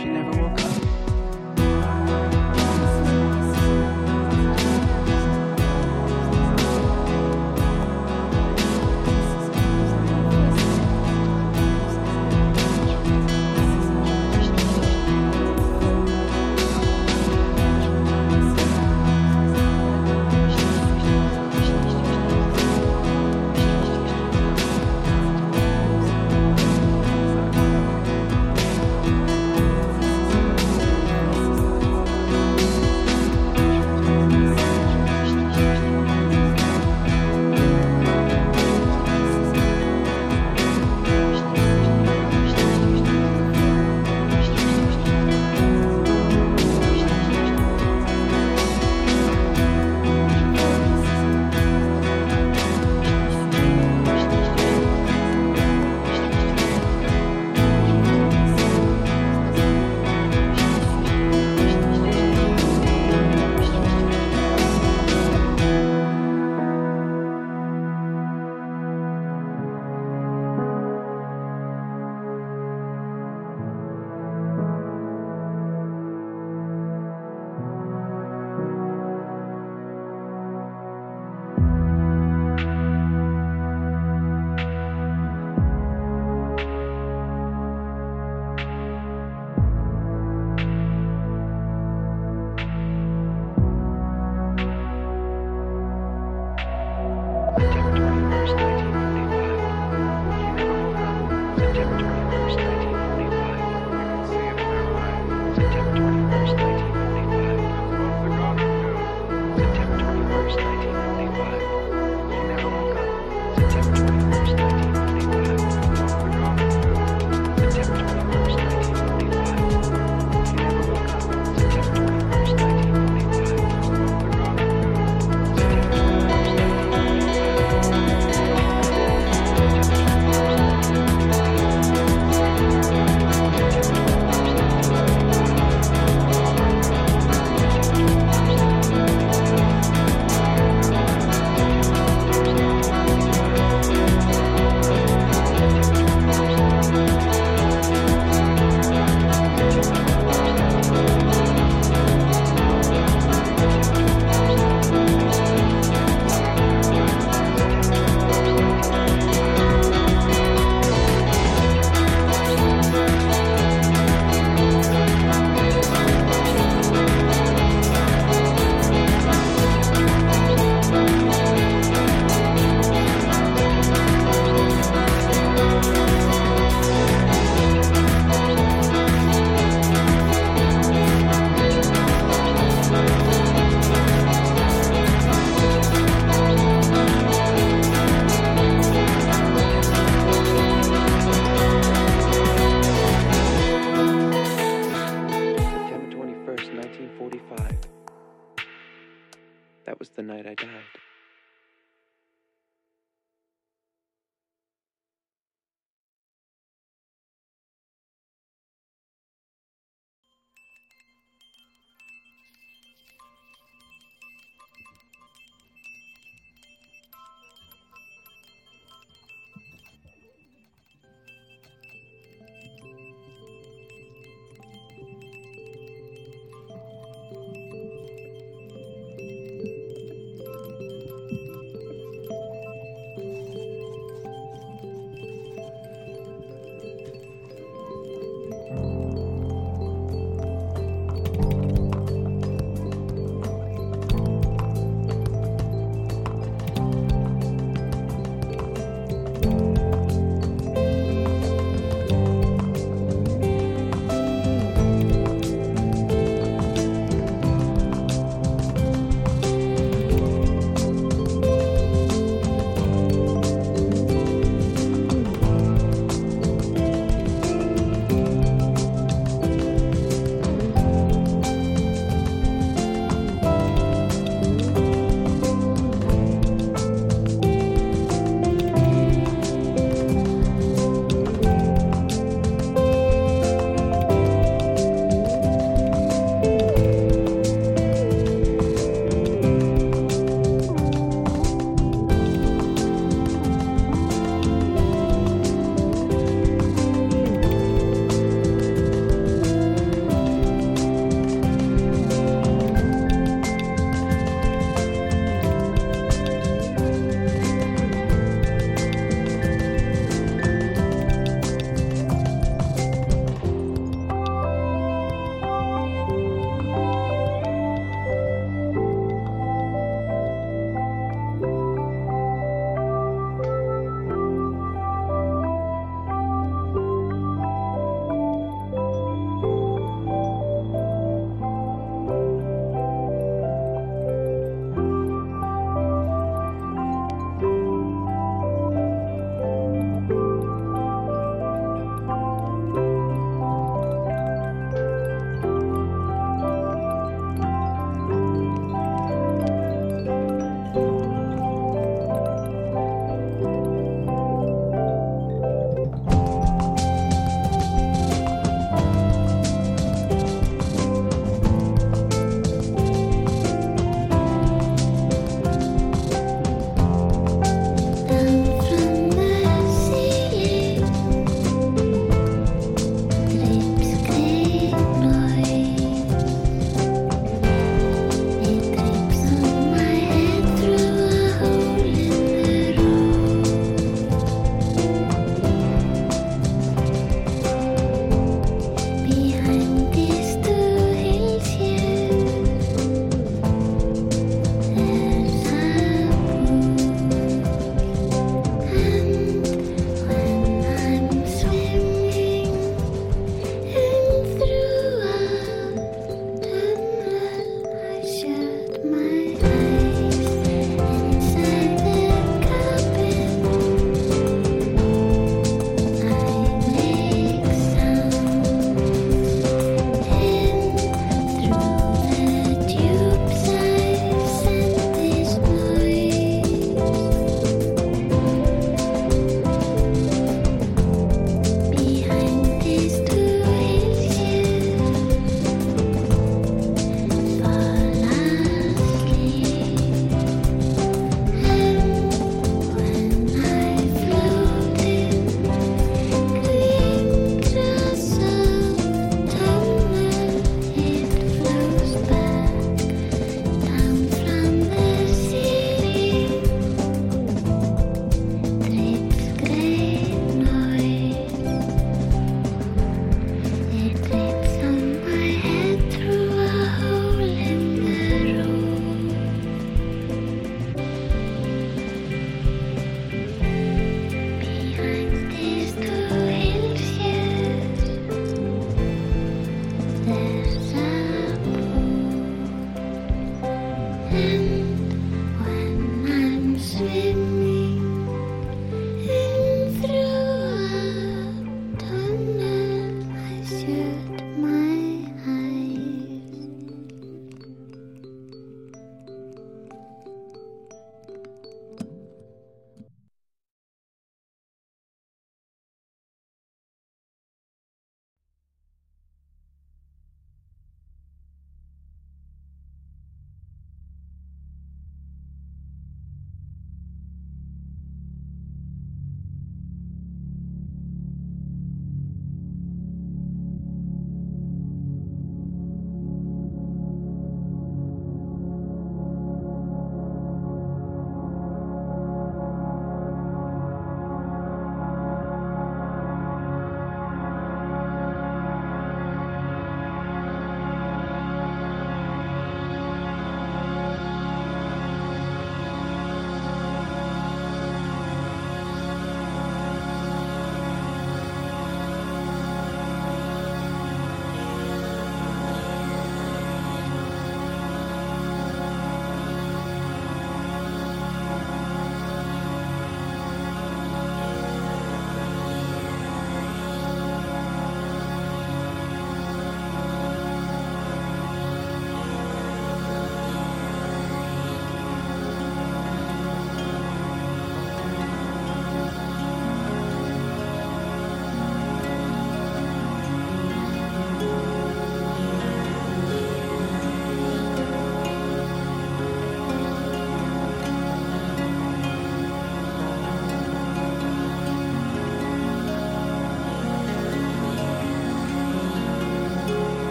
She never